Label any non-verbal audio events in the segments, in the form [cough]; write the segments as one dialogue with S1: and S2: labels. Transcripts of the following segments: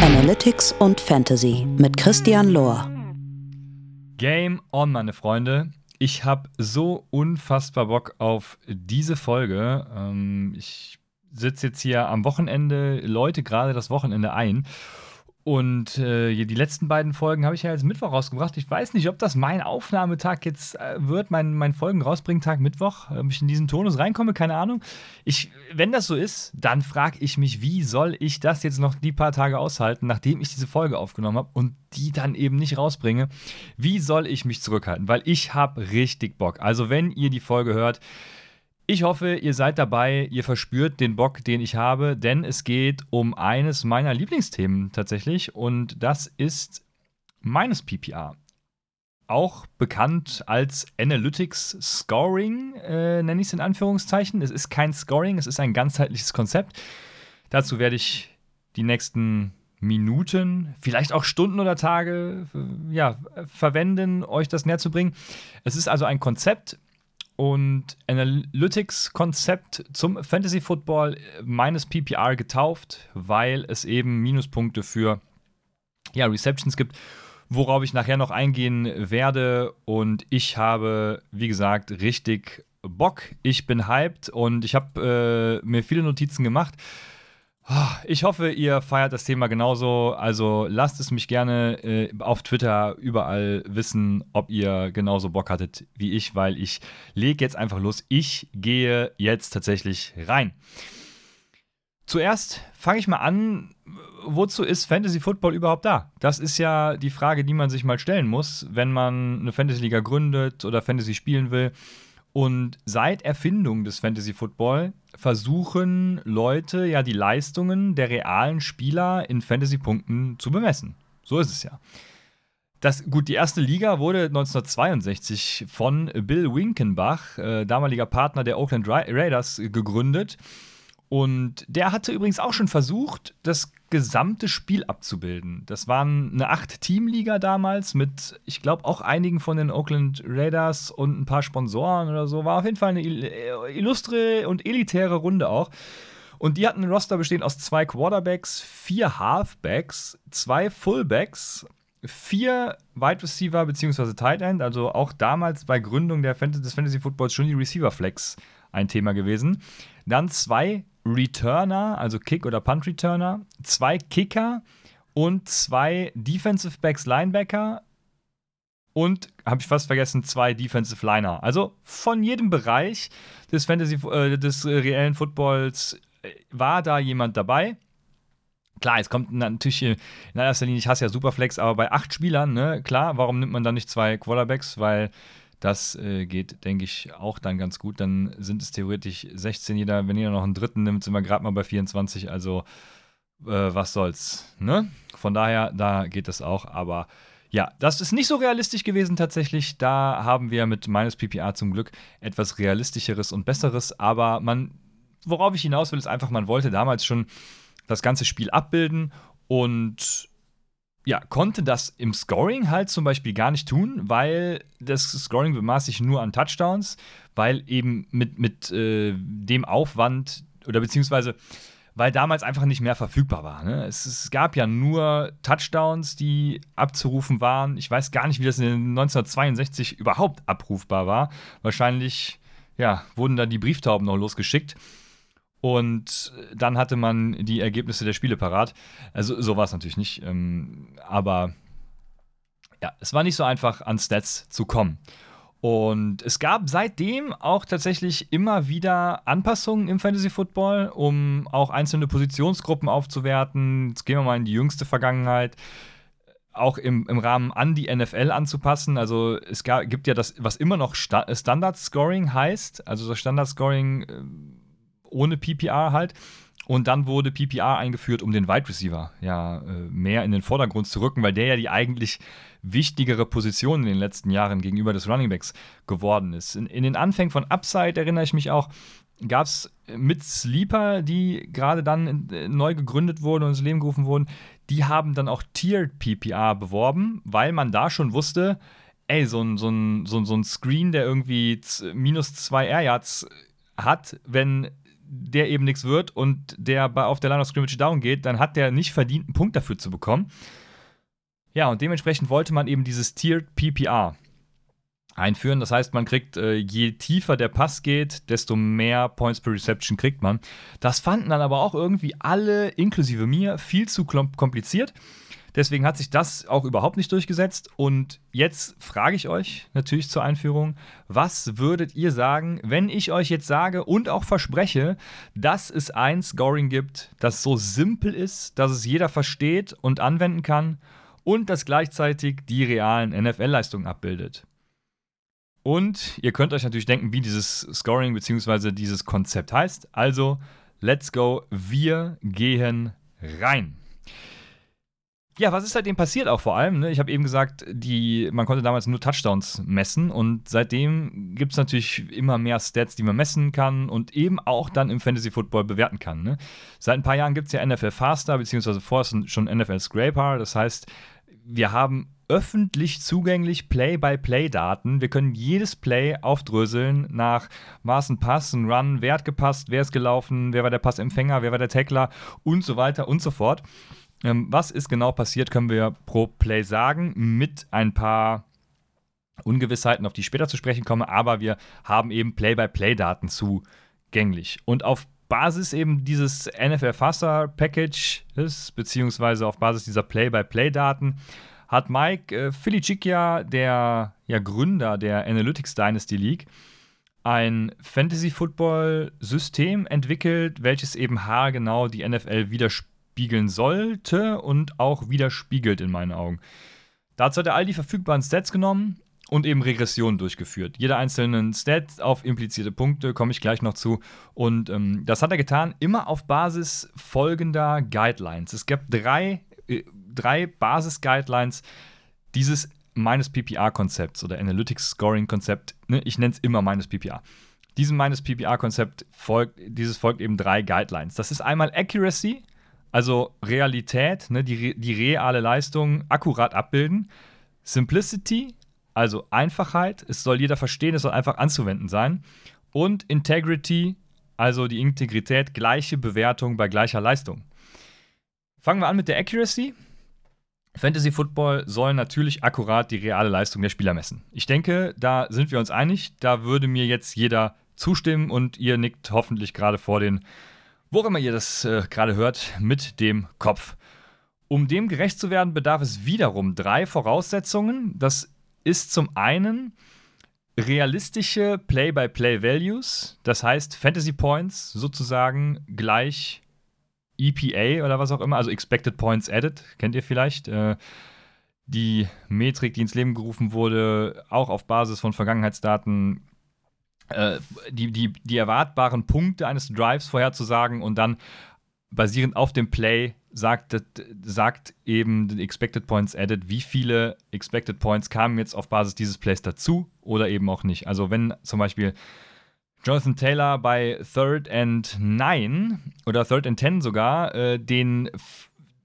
S1: Analytics und Fantasy mit Christian Lohr.
S2: Game on, meine Freunde. Ich habe so unfassbar Bock auf diese Folge. Ähm, ich sitze jetzt hier am Wochenende, läute gerade das Wochenende ein und äh, die letzten beiden Folgen habe ich ja jetzt Mittwoch rausgebracht. Ich weiß nicht, ob das mein Aufnahmetag jetzt äh, wird, mein, mein Folgen rausbringen Tag Mittwoch, ob ich in diesen Tonus reinkomme, keine Ahnung. Ich, wenn das so ist, dann frage ich mich, wie soll ich das jetzt noch die paar Tage aushalten, nachdem ich diese Folge aufgenommen habe und die dann eben nicht rausbringe? Wie soll ich mich zurückhalten? Weil ich habe richtig Bock. Also, wenn ihr die Folge hört, ich hoffe, ihr seid dabei, ihr verspürt den Bock, den ich habe, denn es geht um eines meiner Lieblingsthemen tatsächlich und das ist meines PPR. Auch bekannt als Analytics Scoring, äh, nenne ich es in Anführungszeichen. Es ist kein Scoring, es ist ein ganzheitliches Konzept. Dazu werde ich die nächsten Minuten, vielleicht auch Stunden oder Tage äh, ja, verwenden, euch das näher zu bringen. Es ist also ein Konzept, und Analytics-Konzept zum Fantasy Football meines PPR getauft, weil es eben Minuspunkte für ja, Receptions gibt, worauf ich nachher noch eingehen werde. Und ich habe, wie gesagt, richtig Bock. Ich bin hyped und ich habe äh, mir viele Notizen gemacht. Ich hoffe, ihr feiert das Thema genauso. Also lasst es mich gerne äh, auf Twitter überall wissen, ob ihr genauso Bock hattet wie ich, weil ich lege jetzt einfach los. Ich gehe jetzt tatsächlich rein. Zuerst fange ich mal an, wozu ist Fantasy Football überhaupt da? Das ist ja die Frage, die man sich mal stellen muss, wenn man eine Fantasy Liga gründet oder Fantasy spielen will. Und seit Erfindung des Fantasy Football versuchen Leute ja die Leistungen der realen Spieler in Fantasy-Punkten zu bemessen. So ist es ja. Das, gut, die erste Liga wurde 1962 von Bill Winkenbach, äh, damaliger Partner der Oakland Raiders, gegründet. Und der hatte übrigens auch schon versucht, das gesamte Spiel abzubilden. Das waren eine Acht-Team-Liga damals mit, ich glaube, auch einigen von den Oakland Raiders und ein paar Sponsoren oder so. War auf jeden Fall eine illustre und elitäre Runde auch. Und die hatten ein Roster bestehend aus zwei Quarterbacks, vier Halfbacks, zwei Fullbacks, vier Wide Receiver bzw. Tight End, also auch damals bei Gründung der Fantasy des Fantasy Footballs schon die Receiver Flex ein Thema gewesen. Dann zwei Returner, also Kick- oder Punt-Returner, zwei Kicker und zwei Defensive Backs Linebacker und, habe ich fast vergessen, zwei Defensive Liner. Also von jedem Bereich des Fantasy, äh, des äh, reellen Footballs äh, war da jemand dabei. Klar, es kommt natürlich in erster Linie, ich hasse ja Superflex, aber bei acht Spielern, ne, klar, warum nimmt man dann nicht zwei Quarterbacks? Weil das äh, geht, denke ich, auch dann ganz gut. Dann sind es theoretisch 16 jeder. Wenn jeder noch einen dritten nimmt, sind wir gerade mal bei 24. Also, äh, was soll's. Ne? Von daher, da geht es auch. Aber ja, das ist nicht so realistisch gewesen tatsächlich. Da haben wir mit meines PPA zum Glück etwas realistischeres und besseres. Aber man, worauf ich hinaus will, ist einfach, man wollte damals schon das ganze Spiel abbilden und ja, konnte das im Scoring halt zum Beispiel gar nicht tun, weil das Scoring bemaß sich nur an Touchdowns, weil eben mit, mit äh, dem Aufwand oder beziehungsweise weil damals einfach nicht mehr verfügbar war. Ne? Es, es, gab ja nur Touchdowns, die abzurufen waren. Ich weiß gar nicht, wie das in 1962 überhaupt abrufbar war. Wahrscheinlich ja, wurden da die Brieftauben noch losgeschickt. Und dann hatte man die Ergebnisse der Spiele parat. Also so war es natürlich nicht. Ähm, aber ja, es war nicht so einfach, an Stats zu kommen. Und es gab seitdem auch tatsächlich immer wieder Anpassungen im Fantasy Football, um auch einzelne Positionsgruppen aufzuwerten. Jetzt gehen wir mal in die jüngste Vergangenheit. Auch im, im Rahmen an die NFL anzupassen. Also es gab, gibt ja das, was immer noch Sta Standard Scoring heißt. Also das Standard Scoring äh, ohne PPR halt. Und dann wurde PPR eingeführt, um den Wide Receiver ja äh, mehr in den Vordergrund zu rücken, weil der ja die eigentlich wichtigere Position in den letzten Jahren gegenüber des Running Backs geworden ist. In, in den Anfängen von Upside erinnere ich mich auch, gab es mit Sleeper, die gerade dann äh, neu gegründet wurden und ins Leben gerufen wurden, die haben dann auch Tiered PPR beworben, weil man da schon wusste, ey, so ein, so ein, so ein, so ein Screen, der irgendwie minus zwei Air Yards hat, wenn der eben nichts wird und der bei, auf der Line of Scrimmage down geht, dann hat der nicht verdient, einen Punkt dafür zu bekommen. Ja, und dementsprechend wollte man eben dieses Tiered PPR einführen. Das heißt, man kriegt, äh, je tiefer der Pass geht, desto mehr Points per Reception kriegt man. Das fanden dann aber auch irgendwie alle, inklusive mir, viel zu kompliziert. Deswegen hat sich das auch überhaupt nicht durchgesetzt. Und jetzt frage ich euch natürlich zur Einführung, was würdet ihr sagen, wenn ich euch jetzt sage und auch verspreche, dass es ein Scoring gibt, das so simpel ist, dass es jeder versteht und anwenden kann und das gleichzeitig die realen NFL-Leistungen abbildet? Und ihr könnt euch natürlich denken, wie dieses Scoring bzw. dieses Konzept heißt. Also, let's go, wir gehen rein. Ja, was ist seitdem passiert auch vor allem? Ne? Ich habe eben gesagt, die, man konnte damals nur Touchdowns messen und seitdem gibt es natürlich immer mehr Stats, die man messen kann und eben auch dann im Fantasy Football bewerten kann. Ne? Seit ein paar Jahren gibt es ja NFL Faster, beziehungsweise vorher schon NFL Scraper. Das heißt, wir haben öffentlich zugänglich Play-by-Play-Daten. Wir können jedes Play aufdröseln nach war es ein Pass, ein Run, wer hat gepasst, wer ist gelaufen, wer war der Passempfänger, wer war der Tackler und so weiter und so fort. Ähm, was ist genau passiert, können wir pro Play sagen, mit ein paar Ungewissheiten, auf die ich später zu sprechen komme, aber wir haben eben Play-by-Play-Daten zugänglich. Und auf Basis eben dieses NFL Faster Package ist, beziehungsweise auf Basis dieser Play-by-Play-Daten, hat Mike äh, Filicicia, der ja, Gründer der Analytics Dynasty League, ein Fantasy-Football-System entwickelt, welches eben haargenau die NFL widerspiegelt widerspiegeln sollte und auch widerspiegelt in meinen Augen. Dazu hat er all die verfügbaren Stats genommen und eben Regressionen durchgeführt. Jeder einzelnen Stat auf implizierte Punkte komme ich gleich noch zu. Und ähm, das hat er getan, immer auf Basis folgender Guidelines. Es gibt drei, äh, drei Basis-Guidelines dieses meines PPR-Konzepts oder Analytics Scoring-Konzept. Ne? Ich nenne es immer meines PPR. Diesem meines PPR-Konzept folgt, dieses folgt eben drei Guidelines. Das ist einmal Accuracy, also Realität, ne, die, die reale Leistung akkurat abbilden. Simplicity, also Einfachheit, es soll jeder verstehen, es soll einfach anzuwenden sein. Und Integrity, also die Integrität, gleiche Bewertung bei gleicher Leistung. Fangen wir an mit der Accuracy. Fantasy Football soll natürlich akkurat die reale Leistung der Spieler messen. Ich denke, da sind wir uns einig. Da würde mir jetzt jeder zustimmen und ihr nickt hoffentlich gerade vor den wo immer ihr das äh, gerade hört, mit dem Kopf. Um dem gerecht zu werden, bedarf es wiederum drei Voraussetzungen. Das ist zum einen realistische Play-by-Play-Values, das heißt Fantasy Points sozusagen gleich EPA oder was auch immer, also Expected Points Added, kennt ihr vielleicht. Äh, die Metrik, die ins Leben gerufen wurde, auch auf Basis von Vergangenheitsdaten äh, die, die, die erwartbaren Punkte eines Drives vorherzusagen und dann basierend auf dem Play sagt, sagt eben die Expected Points Added, wie viele Expected Points kamen jetzt auf Basis dieses Plays dazu oder eben auch nicht. Also wenn zum Beispiel Jonathan Taylor bei Third and 9 oder Third and 10 sogar äh, den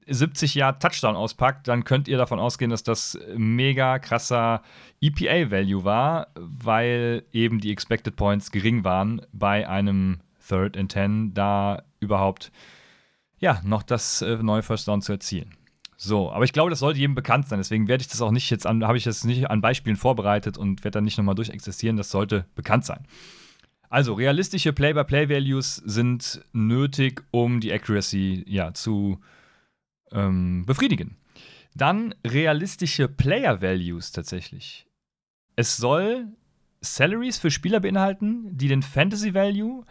S2: 70 Yard Touchdown auspackt, dann könnt ihr davon ausgehen, dass das mega krasser EPA-Value war, weil eben die Expected Points gering waren bei einem Third and 10, da überhaupt ja noch das äh, neue First Down zu erzielen. So, aber ich glaube, das sollte jedem bekannt sein. Deswegen werde ich das auch nicht jetzt an, habe ich das nicht an Beispielen vorbereitet und werde dann nicht nochmal durchexistieren. Das sollte bekannt sein. Also, realistische Play-by-Play-Values sind nötig, um die Accuracy ja, zu ähm, befriedigen. Dann realistische Player Values tatsächlich. Es soll Salaries für Spieler beinhalten, die den Fantasy Value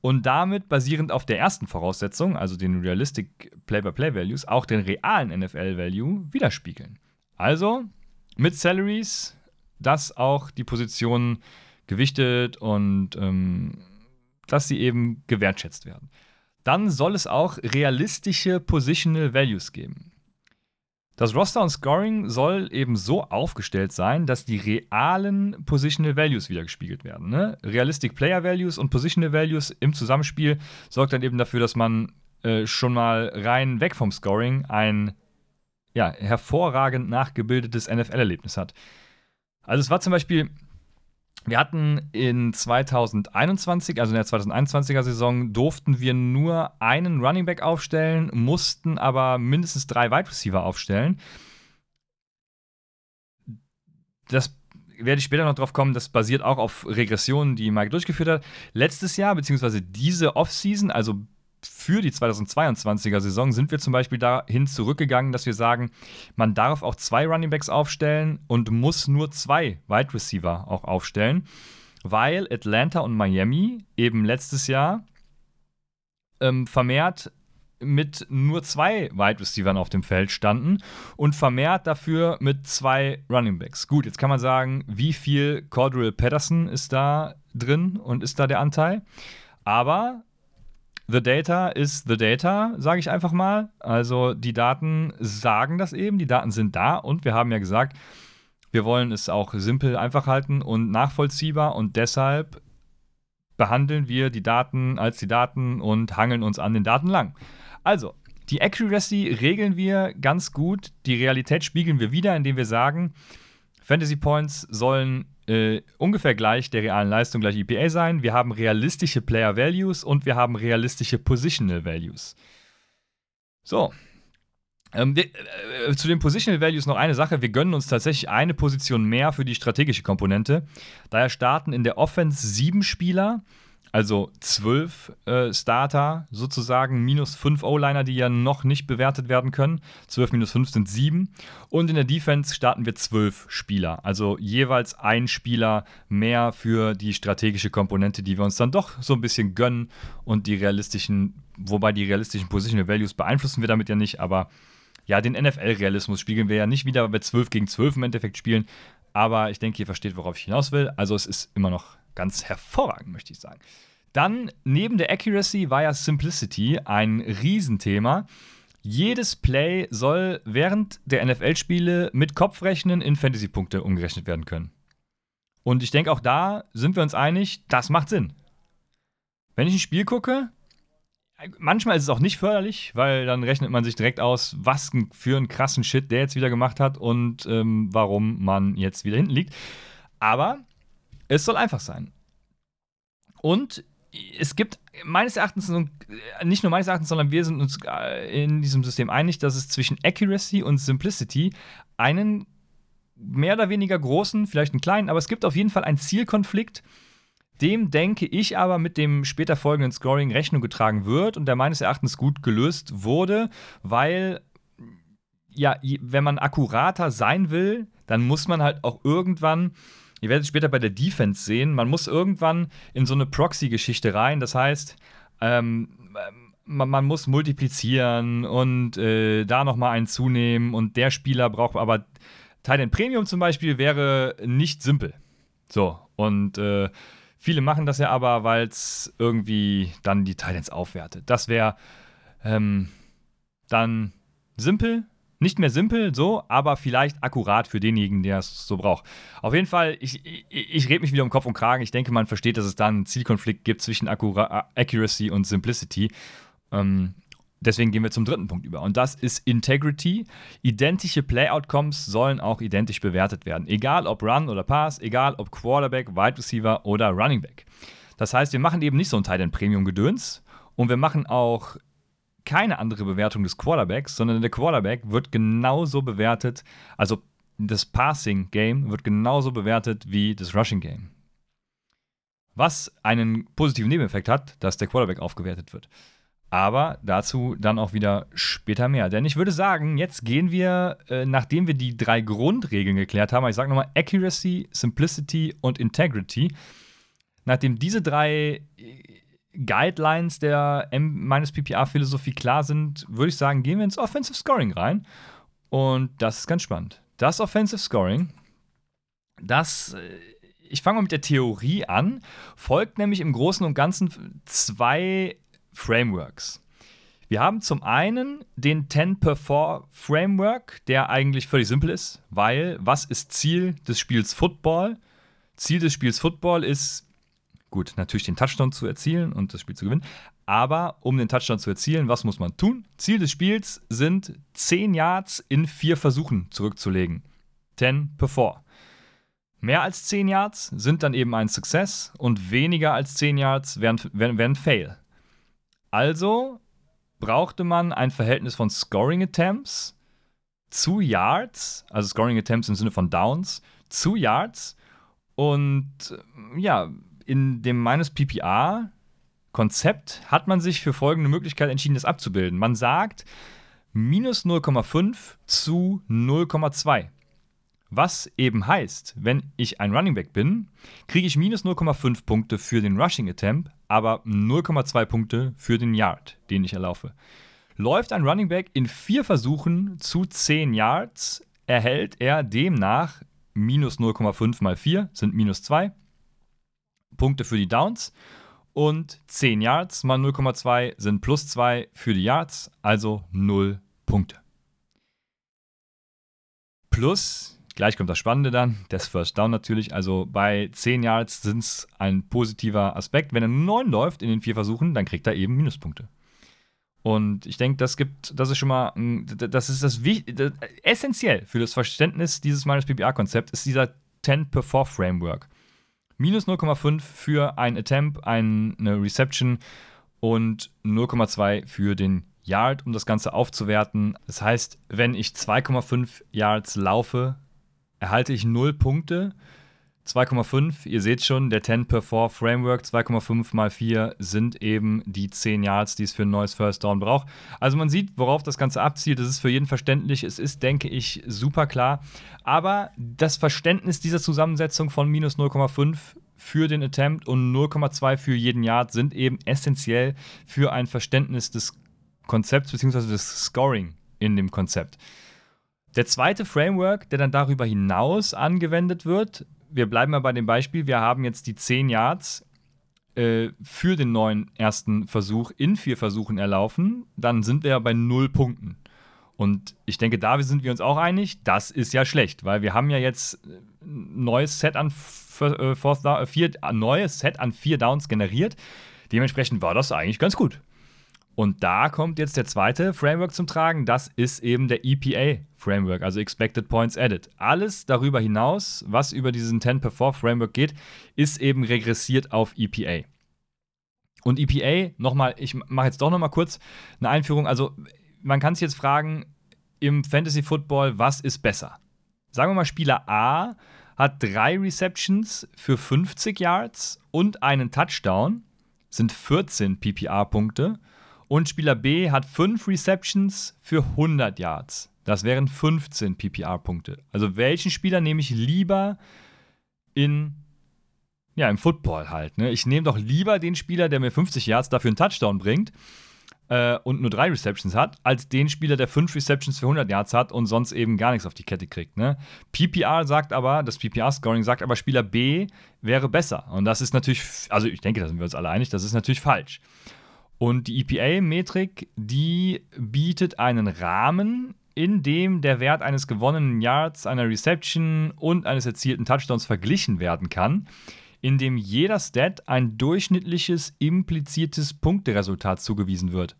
S2: und damit basierend auf der ersten Voraussetzung, also den Realistic Play-by-Play Values, auch den realen NFL Value widerspiegeln. Also mit Salaries, dass auch die Positionen gewichtet und ähm, dass sie eben gewertschätzt werden dann soll es auch realistische Positional Values geben. Das Roster und Scoring soll eben so aufgestellt sein, dass die realen Positional Values wiedergespiegelt werden. Ne? Realistic Player Values und Positional Values im Zusammenspiel sorgt dann eben dafür, dass man äh, schon mal rein weg vom Scoring ein ja, hervorragend nachgebildetes NFL-Erlebnis hat. Also es war zum Beispiel Wir hatten in 2021, also in der 2021er Saison, durften wir nur einen Running Back aufstellen, mussten aber mindestens drei Wide Receiver aufstellen. Das werde ich später noch drauf kommen, das basiert auch auf Regressionen, die Mike durchgeführt hat. Letztes Jahr, beziehungsweise diese Offseason, also für die 2022er Saison sind wir zum Beispiel dahin zurückgegangen, dass wir sagen, man darf auch zwei Runningbacks aufstellen und muss nur zwei Wide Receiver auch aufstellen, weil Atlanta und Miami eben letztes Jahr ähm, vermehrt mit nur zwei Wide Receivers auf dem Feld standen und vermehrt dafür mit zwei Running Backs. Gut, jetzt kann man sagen, wie viel Cordell Patterson ist da drin und ist da der Anteil? Aber The Data ist the Data, sage ich einfach mal. Also die Daten sagen das eben, die Daten sind da und wir haben ja gesagt, wir wollen es auch simpel einfach halten und nachvollziehbar und deshalb behandeln wir die Daten als die Daten und hangeln uns an den Daten lang. Also, die Accuracy regeln wir ganz gut, die Realität spiegeln wir wieder, indem wir sagen, Fantasy Points sollen äh, ungefähr gleich der realen Leistung gleich EPA sein. Wir haben realistische Player Values und wir haben realistische Positional Values. So. Ähm, de, äh, zu den Positional Values noch eine Sache. Wir gönnen uns tatsächlich eine Position mehr für die strategische Komponente. Daher starten in der Offense sieben Spieler also zwölf äh, Starter sozusagen, minus fünf O-Liner, die ja noch nicht bewertet werden können. Zwölf minus fünf sind sieben. Und in der Defense starten wir zwölf Spieler. Also jeweils ein Spieler mehr für die strategische Komponente, die wir uns dann doch so ein bisschen gönnen. Und die realistischen, wobei die realistischen Positional Values beeinflussen wir damit ja nicht, aber ja, den NFL-Realismus spiegeln wir ja nicht wieder, weil wir 12 gegen 12 im Endeffekt spielen. Aber ich denke, ihr versteht, worauf ich hinaus will. Also es ist immer noch ganz hervorragend, möchte ich sagen. Dann neben der Accuracy war ja Simplicity ein Riesenthema. Jedes Play soll während der NFL-Spiele mit Kopfrechnen in Fantasy-Punkte umgerechnet werden können. Und ich denke, auch da sind wir uns einig, das macht Sinn. Wenn ich ein Spiel gucke, manchmal ist es auch nicht förderlich, weil dann rechnet man sich direkt aus, was für einen krassen Shit der jetzt wieder gemacht hat und ähm, warum man jetzt wieder hinten liegt. Aber es soll einfach sein. Und es gibt meines Erachtens, nicht nur meines Erachtens, sondern wir sind uns äh, in diesem System einig, dass es zwischen Accuracy und Simplicity einen mehr oder weniger großen, vielleicht einen kleinen, aber es gibt auf jeden Fall einen Zielkonflikt, dem denke ich aber mit dem später folgenden Scoring Rechnung getragen wird und der meines Erachtens gut gelöst wurde, weil ja, wenn man akkurater sein will, dann muss man halt auch irgendwann Ihr werdet später bei der Defense sehen, man muss irgendwann in so eine Proxy-Geschichte rein. Das heißt, ähm, man, man, muss multiplizieren und äh, da nochmal einen zunehmen und der Spieler braucht aber Titan Premium zum Beispiel wäre nicht simpel. So, und äh, viele machen das ja aber, weil es irgendwie dann die Titans aufwertet. Das wäre ähm, dann simpel, nicht mehr simpel, so, aber vielleicht akkurat für denjenigen, der es so braucht. Auf jeden Fall, ich, ich, ich rede mich wieder um Kopf und Kragen. Ich denke, man versteht, dass es da einen Zielkonflikt gibt zwischen Akkura Accuracy und Simplicity. Ähm, deswegen gehen wir zum dritten Punkt über. Und das ist Integrity. Identische Play-Outcomes sollen auch identisch bewertet werden. Egal ob Run oder Pass, egal ob Quarterback, Wide Receiver oder Running Back. Das heißt, wir machen eben nicht so ein Teil Premium-Gedöns. Und wir machen auch keine andere Bewertung des Quarterbacks, sondern der Quarterback wird genauso bewertet, also das Passing Game wird genauso bewertet wie das Rushing Game. Was einen positiven Nebeneffekt hat, dass der Quarterback aufgewertet wird. Aber dazu dann auch wieder später mehr. Denn ich würde sagen, jetzt gehen wir, äh, nachdem wir die drei Grundregeln geklärt haben, ich sage nochmal Accuracy, Simplicity und Integrity, nachdem diese drei Guidelines der M meines PPA-Philosophie klar sind, würde ich sagen, gehen wir ins Offensive Scoring rein. Und das ist ganz spannend. Das Offensive Scoring, das, äh, ich fange mal mit der Theorie an, folgt nämlich im Großen und Ganzen zwei Frameworks. Wir haben zum einen den 10 per 4 Framework, der eigentlich völlig simpel ist, weil was ist Ziel des Spiels Football? Ziel des Spiels Football ist Gut, natürlich den Touchdown zu erzielen und das Spiel zu gewinnen. Aber um den Touchdown zu erzielen, was muss man tun? Ziel des Spiels sind 10 Yards in vier Versuchen zurückzulegen. 10 per 4. Mehr als 10 Yards sind dann eben ein Success und weniger als 10 Yards wären, wären, wären Fail. Also brauchte man ein Verhältnis von Scoring Attempts zu Yards, also Scoring Attempts im Sinne von Downs, zu Yards. Und äh, ja, in dem minus PPR Konzept hat man sich für folgende Möglichkeit entschieden, das abzubilden. Man sagt minus 0,5 zu 0,2. Was eben heißt, wenn ich ein Running Back bin, kriege ich minus 0,5 Punkte für den Rushing Attempt, aber 0,2 Punkte für den Yard, den ich erlaufe. Läuft ein Running Back in vier Versuchen zu 10 Yards, erhält er demnach minus 0,5 mal 4 sind minus 2 Punkte für die Downs und 10 Yards mal 0,2 sind plus 2 für die Yards, also 0 Punkte. Plus Gleich kommt das Spannende dann, das First Down natürlich. Also bei 10 Yards sind es ein positiver Aspekt. Wenn er 9 läuft in den vier Versuchen, dann kriegt er eben Minuspunkte. Und ich denke, das gibt, das ist schon mal, das ist das, das essentiell für das Verständnis dieses minus PPA-Konzept, ist dieser 10 per 4 Framework. Minus 0,5 für ein Attempt, eine Reception und 0,2 für den Yard, um das Ganze aufzuwerten. Das heißt, wenn ich 2,5 Yards laufe, erhalte ich 0 Punkte. 2,5, ihr seht schon, der 10 per 4 Framework, 2,5 mal 4 sind eben die 10 Yards, die es für ein neues First Down braucht. Also man sieht, worauf das Ganze abzielt, das ist für jeden verständlich, es ist, denke ich, super klar. Aber das Verständnis dieser Zusammensetzung von minus 0,5 für den Attempt und 0,2 für jeden Yard sind eben essentiell für ein Verständnis des Konzepts bzw. des Scoring in dem Konzept. Der zweite Framework, der dann darüber hinaus angewendet wird, wir bleiben mal bei dem Beispiel, wir haben jetzt die 10 Yards äh, für den neuen ersten Versuch in vier Versuchen erlaufen, dann sind wir ja bei null Punkten. Und ich denke, da sind wir uns auch einig, das ist ja schlecht, weil wir haben ja jetzt ein neues Set an, äh, äh, vier, neues Set an vier Downs generiert. Dementsprechend war das eigentlich ganz gut. Und da kommt jetzt der zweite Framework zum Tragen. Das ist eben der EPA-Framework, also Expected Points Added. Alles darüber hinaus, was über diesen 10 per 4 Framework geht, ist eben regressiert auf EPA. Und EPA, nochmal, ich mache jetzt doch nochmal kurz eine Einführung. Also, man kann sich jetzt fragen, im Fantasy Football, was ist besser? Sagen wir mal, Spieler A hat drei Receptions für 50 Yards und einen Touchdown, sind 14 PPA-Punkte und Spieler B hat 5 Receptions für 100 Yards. Das wären 15 PPR-Punkte. Also welchen Spieler nehme ich lieber in ja, im Football halt. Ne? Ich nehme doch lieber den Spieler, der mir 50 Yards dafür einen Touchdown bringt äh, und nur drei Receptions hat, als den Spieler, der 5 Receptions für 100 Yards hat und sonst eben gar nichts auf die Kette kriegt. Ne? PPR sagt aber, das PPR-Scoring sagt aber, Spieler B wäre besser. Und das ist natürlich, also ich denke, da sind wir uns alle einig, das ist natürlich falsch. Und die EPA-Metrik, die bietet einen Rahmen, in dem der Wert eines gewonnenen Yards, einer Reception und eines erzielten Touchdowns verglichen werden kann, in dem jeder Stat ein durchschnittliches impliziertes Punkteresultat zugewiesen wird.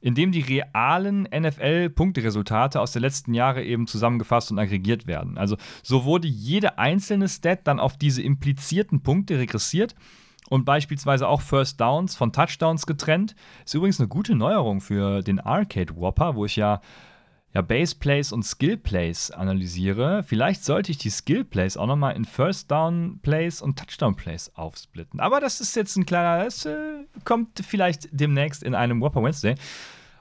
S2: Indem die realen NFL-Punkteresultate aus der letzten Jahre eben zusammengefasst und aggregiert werden. Also so wurde jede einzelne Stat dann auf diese implizierten Punkte regressiert und beispielsweise auch First Downs von Touchdowns getrennt. Ist übrigens eine gute Neuerung für den Arcade Whopper, wo ich ja, ja Base Plays und Skill Plays analysiere. Vielleicht sollte ich die Skill Plays auch nochmal in First Down Plays und Touchdown Plays aufsplitten. Aber das ist jetzt ein kleiner, das äh, kommt vielleicht demnächst in einem Whopper Wednesday.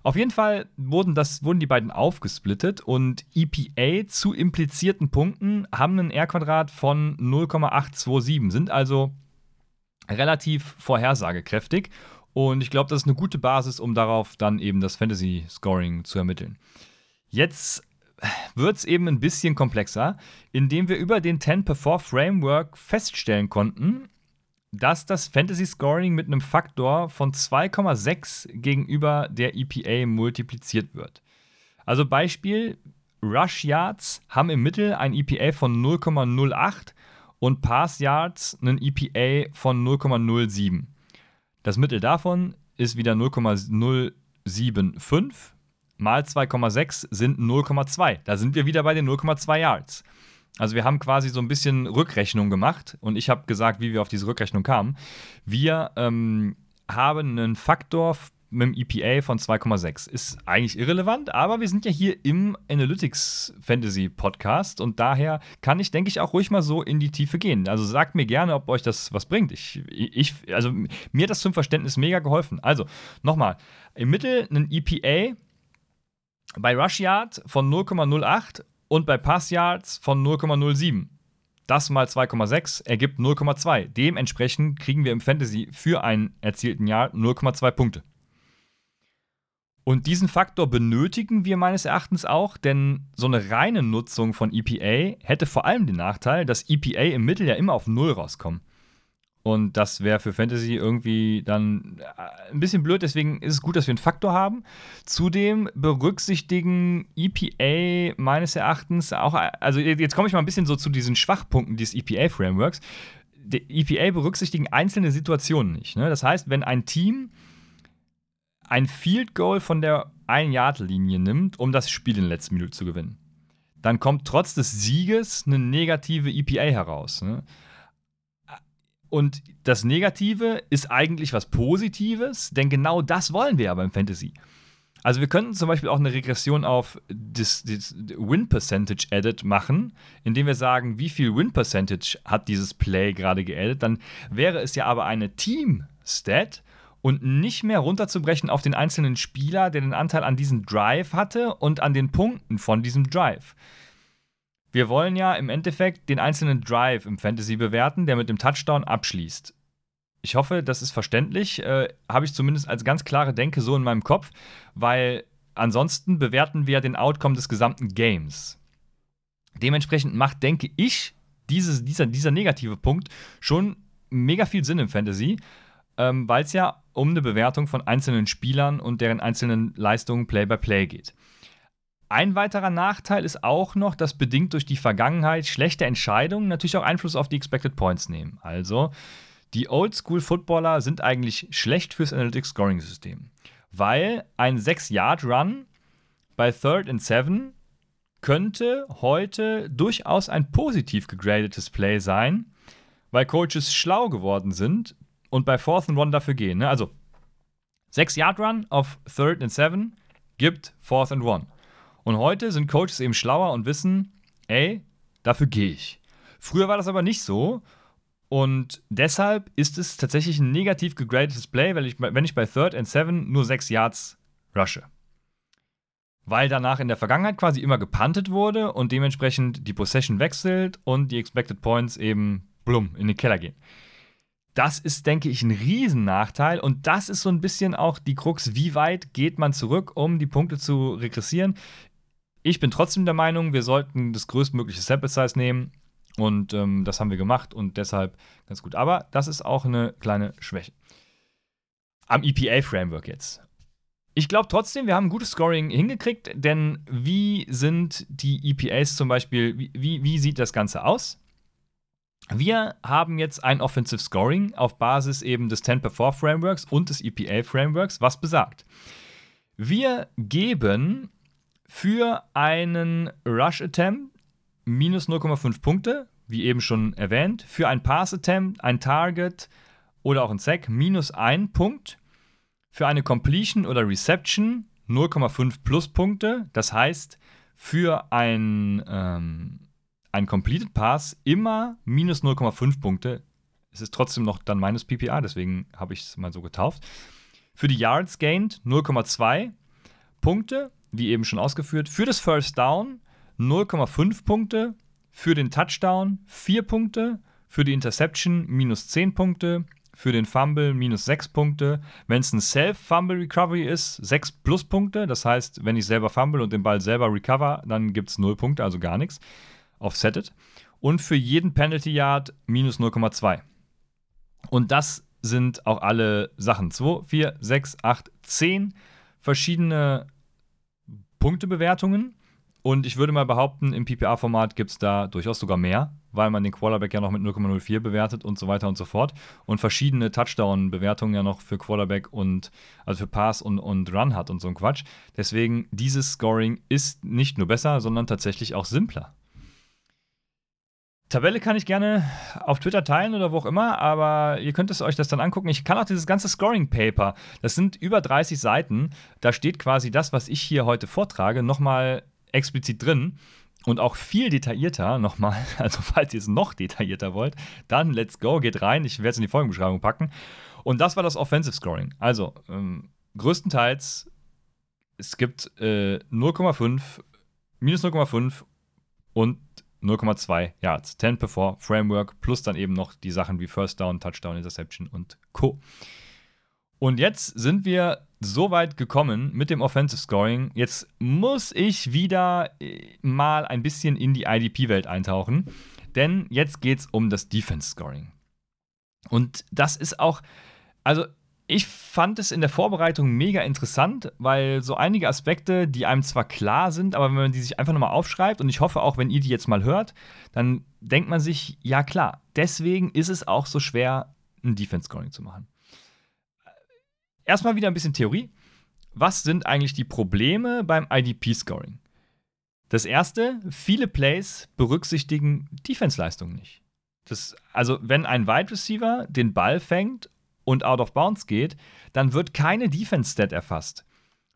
S2: Auf jeden Fall wurden, das, wurden die beiden aufgesplittet und EPA zu implizierten Punkten haben ein R-Quadrat von 0,827, sind also relativ vorhersagekräftig. Und ich glaube, das ist eine gute Basis, um darauf dann eben das Fantasy-Scoring zu ermitteln. Jetzt wird es eben ein bisschen komplexer, indem wir über den 10 per 4 Framework feststellen konnten, dass das Fantasy Scoring mit einem Faktor von 2,6 gegenüber der EPA multipliziert wird. Also Beispiel, Rush Yards haben im Mittel ein EPA von 0,08 und Pass Yards einen EPA von 0,07. Das Mittel davon ist wieder 0,075 mal 2,6 sind 0,2. Da sind wir wieder bei den 0,2 Yards. Also wir haben quasi so ein bisschen Rückrechnung gemacht und ich habe gesagt, wie wir auf diese Rückrechnung kamen. Wir ähm, haben einen Faktor mit dem EPA von 2,6. Ist eigentlich irrelevant, aber wir sind ja hier im Analytics Fantasy Podcast und daher kann ich, denke ich, auch ruhig mal so in die Tiefe gehen. Also sagt mir gerne, ob euch das was bringt. Ich, ich, also mir hat das zum Verständnis mega geholfen. Also nochmal, im Mittel ein EPA bei Rush Yard von 0,08 und bei Pass Yards von 0,07. Das mal 2,6 ergibt 0,2. Dementsprechend kriegen wir im Fantasy für einen erzielten Jahr 0,2 Punkte. Und diesen Faktor benötigen wir meines Erachtens auch, denn so eine reine Nutzung von EPA hätte vor allem den Nachteil, dass EPA im Mittel ja immer auf Null rauskommt. Und das wäre für Fantasy irgendwie dann äh, ein bisschen blöd, deswegen ist es gut, dass wir einen Faktor haben. Zudem berücksichtigen EPA meines Erachtens auch, also jetzt komme ich mal ein bisschen so zu diesen Schwachpunkten dieses EPA-Frameworks. EPA berücksichtigen einzelne Situationen nicht. Ne? Das heißt, wenn ein Team ein Field Goal von der 1-Yard-Linie nimmt, um das Spiel in der letzten Minute zu gewinnen, dann kommt trotz des Sieges eine negative EPA heraus. Ne? Und das Negative ist eigentlich was Positives, denn genau das wollen wir ja beim Fantasy. Also wir könnten zum Beispiel auch eine Regression auf das, das Win Percentage Edit machen, indem wir sagen, wie viel Win Percentage hat dieses Play gerade geedit. Dann wäre es ja aber eine Team Stat und nicht mehr runterzubrechen auf den einzelnen Spieler, der den Anteil an diesem Drive hatte und an den Punkten von diesem Drive. Wir wollen ja im Endeffekt den einzelnen Drive im Fantasy bewerten, der mit dem Touchdown abschließt. Ich hoffe, das ist verständlich. Äh, Habe ich zumindest als ganz klare Denke so in meinem Kopf, weil ansonsten bewerten wir den Outcome des gesamten Games. Dementsprechend macht, denke ich, dieses, dieser, dieser negative Punkt schon mega viel Sinn im Fantasy, ähm, weil es ja um eine Bewertung von einzelnen Spielern und deren einzelnen Leistungen Play-by-Play -play geht. Ein weiterer Nachteil ist auch noch, dass bedingt durch die Vergangenheit schlechte Entscheidungen natürlich auch Einfluss auf die Expected Points nehmen. Also, die Oldschool-Footballer sind eigentlich schlecht fürs Analytics Scoring System, weil ein 6-Yard-Run bei Third and Seven könnte heute durchaus ein positiv gegradetes Play sein, weil Coaches schlau geworden sind und bei Fourth and One dafür gehen. Ne? Also 6-Yard-Run auf Third and Seven gibt Fourth and One. Und heute sind Coaches eben schlauer und wissen, ey, dafür gehe ich. Früher war das aber nicht so. Und deshalb ist es tatsächlich ein negativ gegradetes Play, wenn ich, wenn ich bei Third and Seven nur sechs Yards rushe. Weil danach in der Vergangenheit quasi immer gepuntet wurde und dementsprechend die Possession wechselt und die Expected Points eben blum in den Keller gehen. Das ist, denke ich, ein Riesennachteil und das ist so ein bisschen auch die Krux, wie weit geht man zurück, um die Punkte zu regressieren. Ich bin trotzdem der Meinung, wir sollten das größtmögliche Sample Size nehmen. Und ähm, das haben wir gemacht und deshalb ganz gut. Aber das ist auch eine kleine Schwäche. Am EPA-Framework jetzt. Ich glaube trotzdem, wir haben ein gutes Scoring hingekriegt, denn wie sind die EPAs zum Beispiel, wie, wie, wie sieht das Ganze aus? Wir haben jetzt ein Offensive Scoring auf Basis eben des 10 per 4 Frameworks und des EPA Frameworks, was besagt. Wir geben für einen Rush Attempt minus 0,5 Punkte, wie eben schon erwähnt. Für ein Pass Attempt, ein Target oder auch ein Sack minus 1 Punkt. Für eine Completion oder Reception 0,5 Pluspunkte. Das heißt, für ein, ähm, ein Completed Pass immer minus 0,5 Punkte. Es ist trotzdem noch dann minus PPA, deswegen habe ich es mal so getauft. Für die Yards gained 0,2 Punkte wie eben schon ausgeführt. Für das First Down 0,5 Punkte, für den Touchdown 4 Punkte, für die Interception minus 10 Punkte, für den Fumble minus 6 Punkte. Wenn es ein Self-Fumble Recovery ist, 6 Pluspunkte. Das heißt, wenn ich selber fumble und den Ball selber recover, dann gibt es 0 Punkte, also gar nichts. Offsetted. Und für jeden Penalty Yard minus 0,2. Und das sind auch alle Sachen. 2, 4, 6, 8, 10 verschiedene Punktebewertungen. Und ich würde mal behaupten, im PPA-Format gibt es da durchaus sogar mehr, weil man den Quarterback ja noch mit 0,04 bewertet und so weiter und so fort. Und verschiedene Touchdown-Bewertungen ja noch für Quarterback und, also für Pass und, und Run hat und so ein Quatsch. Deswegen, dieses Scoring ist nicht nur besser, sondern tatsächlich auch simpler. Tabelle kann ich gerne auf Twitter teilen oder wo auch immer, aber ihr könnt es euch das dann angucken. Ich kann auch dieses ganze Scoring Paper, das sind über 30 Seiten, da steht quasi das, was ich hier heute vortrage, nochmal explizit drin und auch viel detaillierter nochmal. [laughs] Also, falls ihr es noch detaillierter wollt, dann let's go, geht rein. Ich werde es in die Folgenbeschreibung packen. Und das war das Offensive Scoring. Also, ähm, größtenteils, es gibt äh, 0,5, minus 0,5 und 0,2 Yards. 10 per 4 Framework plus dann eben noch die Sachen wie First Down, Touchdown, Interception und Co. Und jetzt sind wir so weit gekommen mit dem Offensive Scoring. Jetzt muss ich wieder äh, mal ein bisschen in die IDP-Welt eintauchen, denn jetzt geht es um das Defense Scoring. Und das ist auch, also ich fand es in der Vorbereitung mega interessant, weil so einige Aspekte, die einem zwar klar sind, aber wenn man die sich einfach nochmal aufschreibt, und ich hoffe auch, wenn ihr die jetzt mal hört, dann denkt man sich, ja klar, deswegen ist es auch so schwer, ein Defense-Scoring zu machen. Erstmal wieder ein bisschen Theorie. Was sind eigentlich die Probleme beim IDP-Scoring? Das erste, viele Plays berücksichtigen Defense-Leistungen nicht. Das, also, wenn ein Wide Receiver den Ball fängt und out of bounds geht, dann wird keine Defense-Stat erfasst.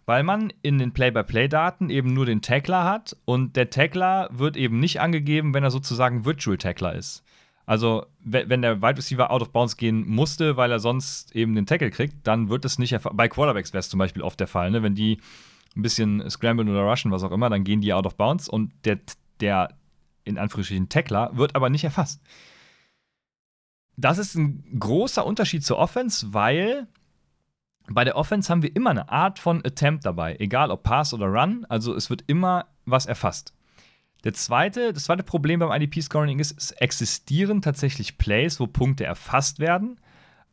S2: Weil man in den Play-by-Play-Daten eben nur den Tackler hat und der Tackler wird eben nicht angegeben, wenn er sozusagen Virtual Tackler ist. Also, wenn der Wide Receiver out of bounds gehen musste, weil er sonst eben den Tackle kriegt, dann wird es nicht erfasst. Bei Quarterbacks wäre es zum Beispiel oft der Fall, ne? wenn die ein bisschen scramblen oder rushen, was auch immer, dann gehen die out of bounds und der, der in Anführungsstrichen Tackler wird aber nicht erfasst das ist ein großer Unterschied zur Offense, weil bei der Offense haben wir immer eine Art von Attempt dabei, egal ob Pass oder Run. Also es wird immer was erfasst. Der zweite, das zweite Problem beim IDP-Scoring ist, es existieren tatsächlich Plays, wo Punkte erfasst werden,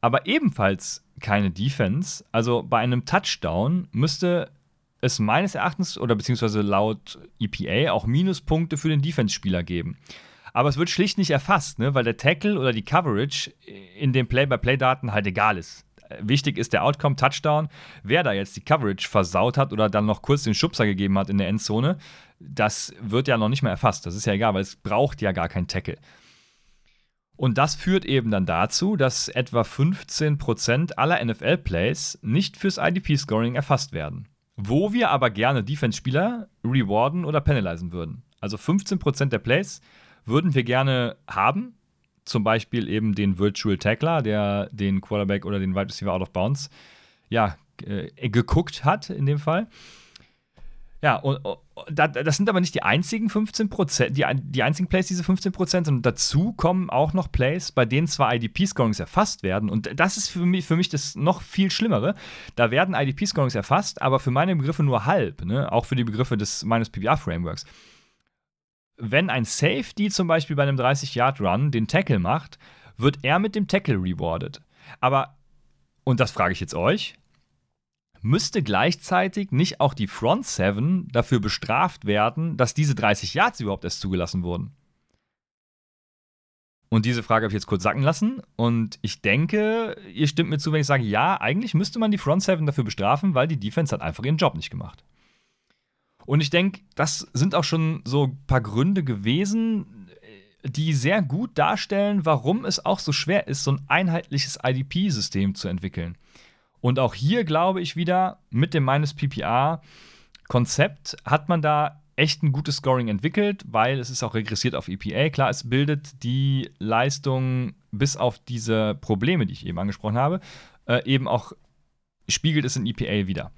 S2: aber ebenfalls keine Defense. Also bei einem Touchdown müsste es meines Erachtens oder beziehungsweise laut EPA auch Minuspunkte für den Defense-Spieler geben aber es wird schlicht nicht erfasst, ne? weil der Tackle oder die Coverage in den Play-by-Play-Daten halt egal ist. Wichtig ist der Outcome, Touchdown. Wer da jetzt die Coverage versaut hat oder dann noch kurz den Schubser gegeben hat in der Endzone, das wird ja noch nicht mehr erfasst. Das ist ja egal, weil es braucht ja gar keinen Tackle. Und das führt eben dann dazu, dass etwa 15% aller NFL-Plays nicht fürs IDP-Scoring erfasst werden. Wo wir aber gerne Defense-Spieler rewarden oder penalisen würden. Also 15% der Plays würden wir gerne haben. Zum Beispiel eben den Virtual Tackler, der den Quarterback oder den Wide Receiver out of bounds ja, äh, geguckt hat in dem Fall. Ja, und, und das sind aber nicht die einzigen 15 die, die einzigen Plays, diese 15% sondern dazu kommen auch noch Plays, bei denen zwar IDP-Scorings erfasst werden. Und das ist für mich, für mich das noch viel Schlimmere. Da werden IDP-Scorings erfasst, aber für meine Begriffe nur halb, ne? auch für die Begriffe des meines PBR-Frameworks wenn ein Safety zum Beispiel bei einem 30-Yard-Run den Tackle macht, wird er mit dem Tackle rewarded. Aber, und das frage ich jetzt euch, müsste gleichzeitig nicht auch die Front Seven dafür bestraft werden, dass diese 30 Yards überhaupt erst zugelassen wurden? Und diese Frage habe ich jetzt kurz sacken lassen. Und ich denke, ihr stimmt mir zu, wenn ich sage, ja, eigentlich müsste man die Front Seven dafür bestrafen, weil die Defense hat einfach ihren Job nicht gemacht. Und ich denke, das sind auch schon so ein paar Gründe gewesen, die sehr gut darstellen, warum es auch so schwer ist, so ein einheitliches IDP-System zu entwickeln. Und auch hier glaube ich wieder, mit dem Minus PPA-Konzept hat man da echt ein gutes Scoring entwickelt, weil es ist auch regressiert auf EPA. Klar, es bildet die Leistung bis auf diese Probleme, die ich eben angesprochen habe, äh, eben auch spiegelt es in EPA wieder.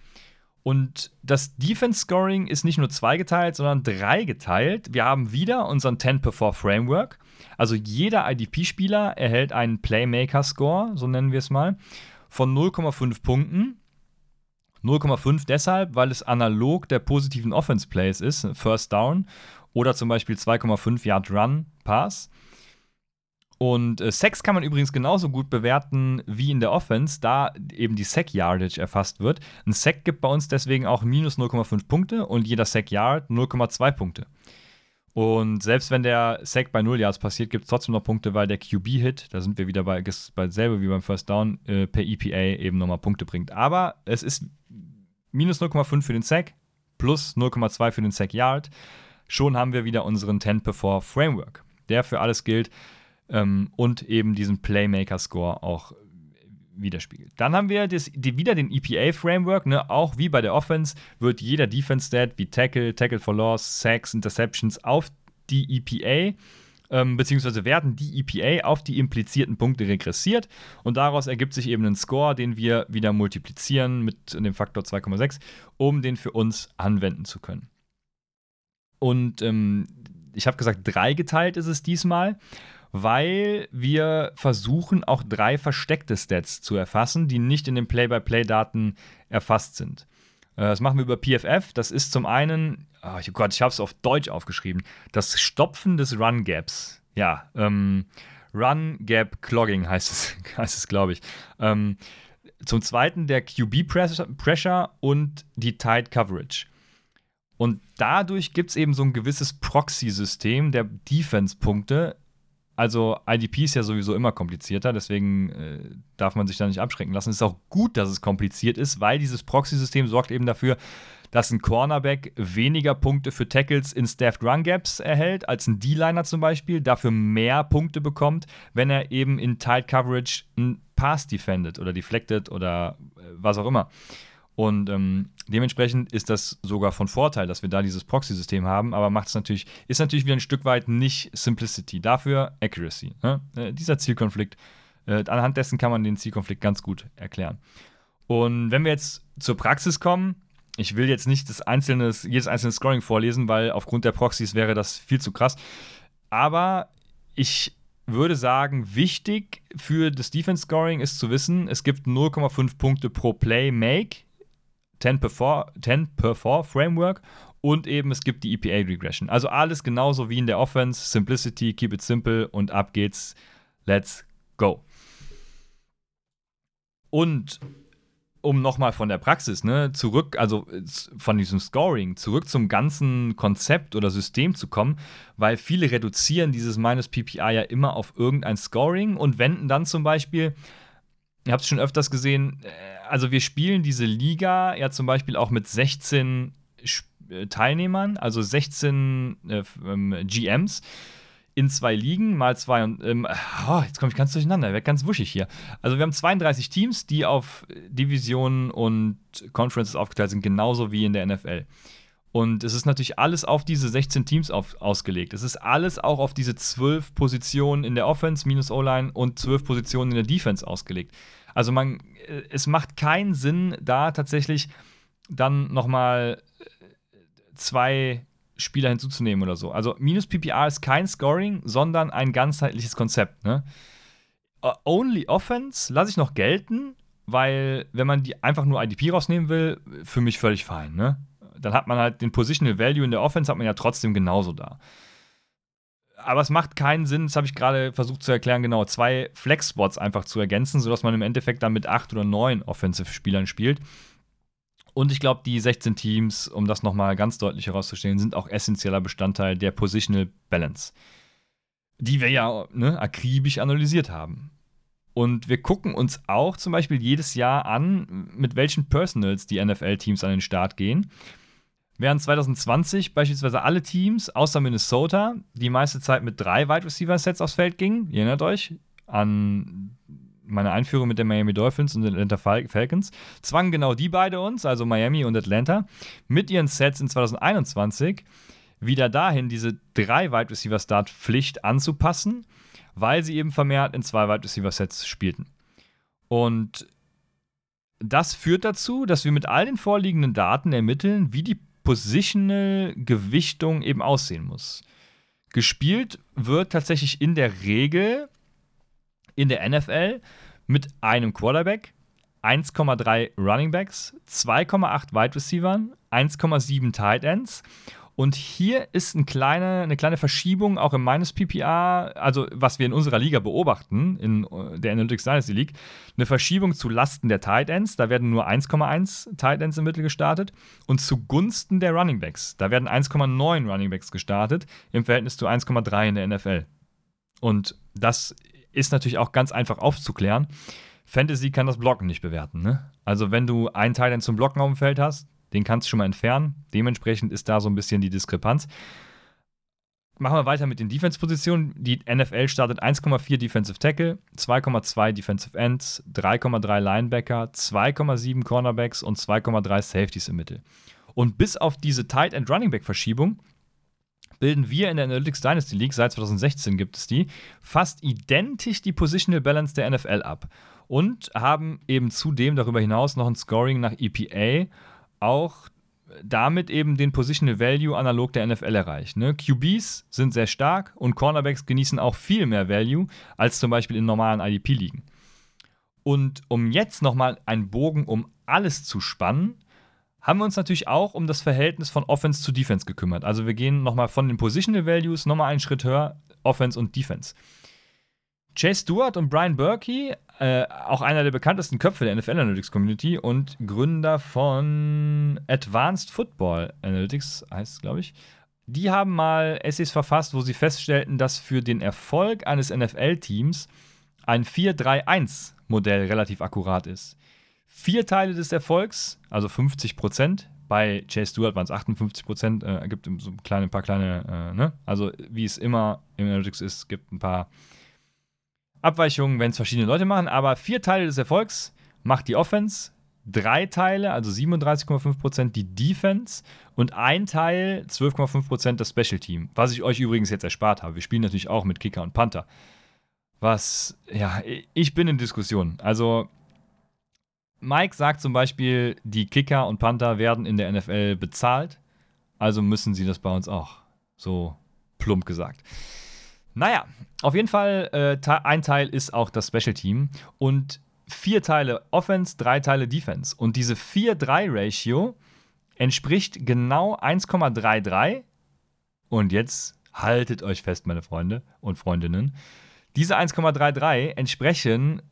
S2: Und das Defense Scoring ist nicht nur zweigeteilt, sondern dreigeteilt. Wir haben wieder unseren 10 per 4 Framework. Also jeder IDP-Spieler erhält einen Playmaker-Score, so nennen wir es mal, von 0,5 Punkten. 0,5 deshalb, weil es analog der positiven Offense-Plays ist, First Down oder zum Beispiel 2,5 Yard Run Pass. Und äh, Sex kann man übrigens genauso gut bewerten wie in der Offense, da eben die Sack Yardage erfasst wird. Ein Sack gibt bei uns deswegen auch minus 0,5 Punkte und jeder Sack Yard 0,2 Punkte. Und selbst wenn der Sack bei 0 Yards passiert, gibt es trotzdem noch Punkte, weil der QB-Hit, da sind wir wieder bei, bei selber wie beim First Down, äh, per EPA eben nochmal Punkte bringt. Aber es ist minus 0,5 für den Sack plus 0,2 für den Sack Yard. Schon haben wir wieder unseren 10 per 4 Framework. der für alles gilt ähm, und eben diesen Playmaker-Score auch widerspiegelt. Dann haben wir das, die, wieder den EPA-Framework. Ne? Auch wie bei der Offense wird jeder Defense-Stat wie Tackle, Tackle for Loss, Sacks, Interceptions auf die EPA ähm, beziehungsweise werden die EPA auf die implizierten Punkte regressiert und daraus ergibt sich eben ein Score, den wir wieder multiplizieren mit dem Faktor 2,6, um den für uns anwenden zu können. Und ähm, ich habe gesagt, drei geteilt ist es diesmal weil wir versuchen, auch drei versteckte Stats zu erfassen, die nicht in den Play-by-Play-Daten erfasst sind. Äh, das machen wir über PFF. Das ist zum einen, oh Gott, ich habe es auf Deutsch aufgeschrieben, das Stopfen des Run-Gaps. Ja, ähm, Run-Gap-Clogging heißt es, [laughs] heißt es glaube ich. Ähm, zum zweiten der QB-Pressure und die Tight Coverage. Und dadurch gibt es eben so ein gewisses Proxy-System der Defense-Punkte, also IDP ist ja sowieso immer komplizierter, deswegen äh, darf man sich da nicht abschrecken lassen. Es ist auch gut, dass es kompliziert ist, weil dieses Proxy-System sorgt eben dafür, dass ein Cornerback weniger Punkte für Tackles in Staffed Run Gaps erhält als ein D-Liner zum Beispiel, dafür mehr Punkte bekommt, wenn er eben in Tight Coverage einen Pass defendet oder deflected oder äh, was auch immer. Und ähm, dementsprechend ist das sogar von Vorteil, dass wir da dieses Proxy-System haben, aber macht es natürlich, ist natürlich wieder ein Stück weit nicht Simplicity, dafür Accuracy. Ne? Äh, dieser Zielkonflikt, äh, anhand dessen kann man den Zielkonflikt ganz gut erklären. Und wenn wir jetzt zur Praxis kommen, ich will jetzt nicht das einzelne, jedes einzelne Scoring vorlesen, weil aufgrund der Proxys wäre das viel zu krass. Aber ich würde sagen, wichtig für das Defense Scoring ist zu wissen, es gibt 0,5 Punkte pro Play Make 10 per 4, 10 per 4 Framework und eben es gibt die EPA Regression. Also alles genauso wie in der Offense, Simplicity, keep it simple und ab geht's. Let's go. Und um nochmal von der Praxis, ne, zurück, also von diesem Scoring, zurück zum ganzen Konzept oder System zu kommen, weil viele reduzieren dieses minus PPI ja immer auf irgendein Scoring und wenden dann zum Beispiel ihr habt es schon öfters gesehen, äh, also wir spielen diese Liga ja zum Beispiel auch mit 16 äh, Teilnehmern, also 16 äh, ähm, GMs in zwei Ligen, mal zwei und ähm, oh, jetzt komme ich ganz durcheinander, wird ganz wuschig hier. Also wir haben 32 Teams, die auf Divisionen und Conferences aufgeteilt sind, genauso wie in der NFL. Und es ist natürlich alles auf diese 16 Teams auf, ausgelegt. Es ist alles auch auf diese 12 Positionen in der Offense minus O-Line und 12 Positionen in der Defense ausgelegt. Also man, äh, es macht keinen Sinn, da tatsächlich dann nochmal äh, zwei Spieler hinzuzunehmen oder so. Also minus PPR ist kein Scoring, sondern ein ganzheitliches Konzept. Ne? Only Offense lasse ich noch gelten, weil wenn man die einfach nur IDP rausnehmen will, für mich völlig fein. Ne? Dann hat man halt den Positional Value in der Offense hat man ja trotzdem genauso da. Aber es macht keinen Sinn, das habe ich gerade versucht zu erklären, genau, zwei Flex-Spots einfach zu ergänzen, sodass man im Endeffekt dann mit acht oder neun Offensive-Spielern spielt. Und ich glaube, die 16 Teams, um das nochmal ganz deutlich herauszustellen, sind auch essentieller Bestandteil der Positional Balance, die wir ja ne, akribisch analysiert haben. Und wir gucken uns auch zum Beispiel jedes Jahr an, mit welchen Personals die NFL-Teams an den Start gehen. Während 2020 beispielsweise alle Teams außer Minnesota die meiste Zeit mit drei Wide Receiver Sets aufs Feld gingen, ihr erinnert euch an meine Einführung mit den Miami Dolphins und den Atlanta Falcons, zwangen genau die beide uns, also Miami und Atlanta, mit ihren Sets in 2021 wieder dahin, diese drei Wide Receiver Start Pflicht anzupassen, weil sie eben vermehrt in zwei Wide Receiver Sets spielten. Und das führt dazu, dass wir mit all den vorliegenden Daten ermitteln, wie die Positional Gewichtung eben aussehen muss. Gespielt wird tatsächlich in der Regel in der NFL mit einem Quarterback, 1,3 Running Backs, 2,8 Wide Receivers, 1,7 Tight Ends und hier ist ein kleine, eine kleine Verschiebung auch im Minus PPR, also was wir in unserer Liga beobachten, in äh, der Analytics Dynasty League, eine Verschiebung zu Lasten der Tight Ends. Da werden nur 1,1 Tight Ends im Mittel gestartet und zugunsten der Running Backs. Da werden 1,9 Running Backs gestartet im Verhältnis zu 1,3 in der NFL. Und das ist natürlich auch ganz einfach aufzuklären. Fantasy kann das Blocken nicht bewerten. Ne? Also, wenn du einen Tight End zum Blocken auf dem Feld hast, den kannst du schon mal entfernen. Dementsprechend ist da so ein bisschen die Diskrepanz. machen wir weiter mit den Defense-Positionen. Die NFL startet 1,4 Defensive Tackle, 2,2 Defensive Ends, 3,3 Linebacker, 2,7 Cornerbacks und 2,3 Safeties im Mittel. Und bis auf diese Tight End Running Back Verschiebung bilden wir in der Analytics Dynasty League, seit 2016 gibt es die, fast identisch die Positional Balance der NFL ab. Und haben eben zudem darüber hinaus noch ein Scoring nach EPA, auch damit eben den Positional Value analog der NFL erreicht. Ne? QBs sind sehr stark und Cornerbacks genießen auch viel mehr Value als zum Beispiel in normalen IDP-Ligen. Und um jetzt nochmal einen Bogen um alles zu spannen, haben wir uns natürlich auch um das Verhältnis von Offense zu Defense gekümmert. Also wir gehen nochmal von den Positional Values nochmal einen Schritt höher, Offense und Defense. Chase Stewart und Brian Berkey, äh, auch einer der bekanntesten Köpfe der NFL Analytics Community und Gründer von Advanced Football Analytics, heißt es, glaube ich. Die haben mal Essays verfasst, wo sie feststellten, dass für den Erfolg eines NFL-Teams ein 4-3-1-Modell relativ akkurat ist. Vier Teile des Erfolgs, also 50 Prozent, bei Chase Stewart waren es 58 Prozent, äh, gibt so kleine, ein paar kleine, äh, ne? Also wie es immer im Analytics ist, gibt ein paar Abweichungen, wenn es verschiedene Leute machen, aber vier Teile des Erfolgs macht die Offense, drei Teile, also 37,5% die Defense und ein Teil, 12,5% das Special Team. Was ich euch übrigens jetzt erspart habe. Wir spielen natürlich auch mit Kicker und Panther. Was, ja, ich bin in Diskussion. Also, Mike sagt zum Beispiel, die Kicker und Panther werden in der NFL bezahlt. Also müssen sie das bei uns auch. So plump gesagt. Naja, auf jeden Fall, äh, ein Teil ist auch das Special Team und vier Teile Offense, drei Teile Defense. Und diese 4-3-Ratio entspricht genau 1,33. Und jetzt haltet euch fest, meine Freunde und Freundinnen. Diese 1,33 entsprechen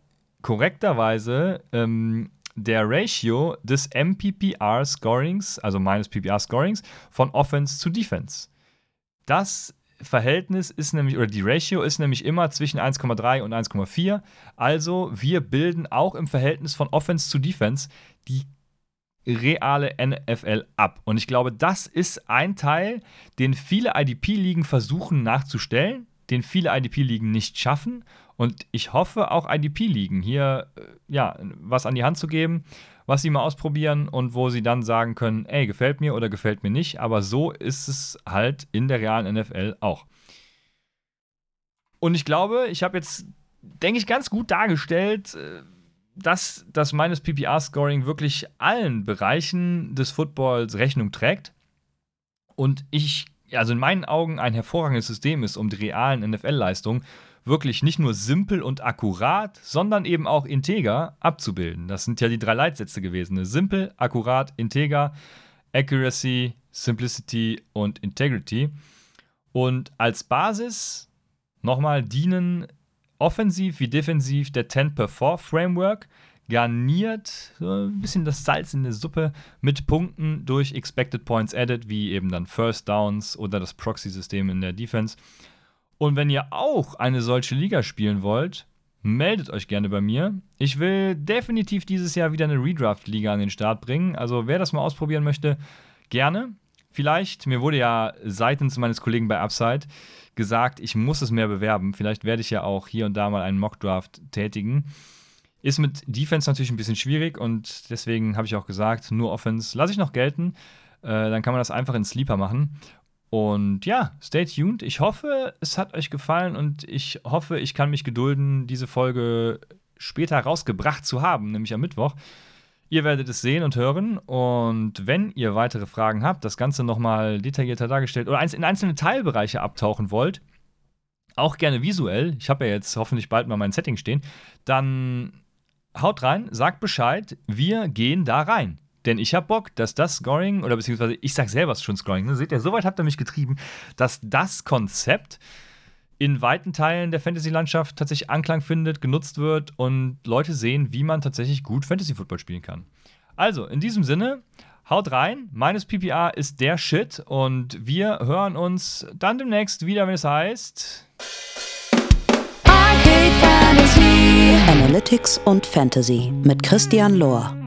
S2: korrekterweise ähm, der Ratio des MPPR Scorings, also meines PPR Scorings, von Offense zu Defense. Das Verhältnis ist nämlich, oder die Ratio ist nämlich immer zwischen 1,3 und 1,4. Also wir bilden auch im Verhältnis von Offense zu Defense die reale NFL ab. Und ich glaube, das ist ein Teil, den viele IDP-Ligen versuchen nachzustellen, den viele IDP-Ligen nicht schaffen. Und ich hoffe, auch IDP-Ligen hier äh, ja, was an die Hand zu geben, was sie mal ausprobieren und wo sie dann sagen können, ey, gefällt mir oder gefällt mir nicht. Aber so ist es halt in der realen NFL auch. Und ich glaube, ich habe jetzt, denke ich, ganz gut dargestellt, äh, dass das meines PPR-Scoring wirklich allen Bereichen des Footballs Rechnung trägt. Und ich, also in meinen Augen, ein hervorragendes System ist, um die realen NFL-Leistungen wirklich nicht nur simpel und akkurat, sondern eben auch integer abzubilden. Das sind ja die drei Leitsätze gewesen. Ne? Simpel, akkurat, integer, Accuracy, Simplicity und Integrity. Und als Basis nochmal dienen offensiv wie defensiv der 10 per 4 Framework, garniert so ein bisschen das Salz in der Suppe mit Punkten durch Expected Points Added, wie eben dann First Downs oder das Proxy-System in der Defense. Und wenn ihr auch eine solche Liga spielen wollt, meldet euch gerne bei mir. Ich will definitiv dieses Jahr wieder eine Redraft-Liga an den Start bringen. Also wer das mal ausprobieren möchte, gerne. Vielleicht, mir wurde ja seitens meines Kollegen bei Upside gesagt, ich muss es mehr bewerben. Vielleicht werde ich ja auch hier und da mal einen Mockdraft tätigen. Ist mit Defense natürlich ein bisschen schwierig und deswegen habe ich auch gesagt, nur Offense lasse ich noch gelten. Äh, dann kann man das einfach in Sleeper machen. Und ja, stay tuned. Ich hoffe, es hat euch gefallen und ich hoffe, ich kann mich gedulden, diese Folge später rausgebracht zu haben, nämlich am Mittwoch. Ihr werdet es sehen und hören. Und wenn ihr weitere Fragen habt, das Ganze nochmal detaillierter dargestellt oder in einzelne Teilbereiche abtauchen wollt, auch gerne visuell, ich habe ja jetzt hoffentlich bald mal mein Setting stehen, dann haut rein, sagt Bescheid, wir gehen da rein. Denn ich habe Bock, dass das Scoring, oder beziehungsweise ich sage selber schon Scoring, ne? seht ihr, soweit habt ihr mich getrieben, dass das Konzept in weiten Teilen der Fantasy-Landschaft tatsächlich Anklang findet, genutzt wird und Leute sehen, wie man tatsächlich gut Fantasy-Football spielen kann. Also, in diesem Sinne, haut rein. Meines PPA ist der Shit und wir hören uns dann demnächst wieder, wenn es heißt.
S1: Arcade Fantasy. Analytics und Fantasy mit Christian Lohr.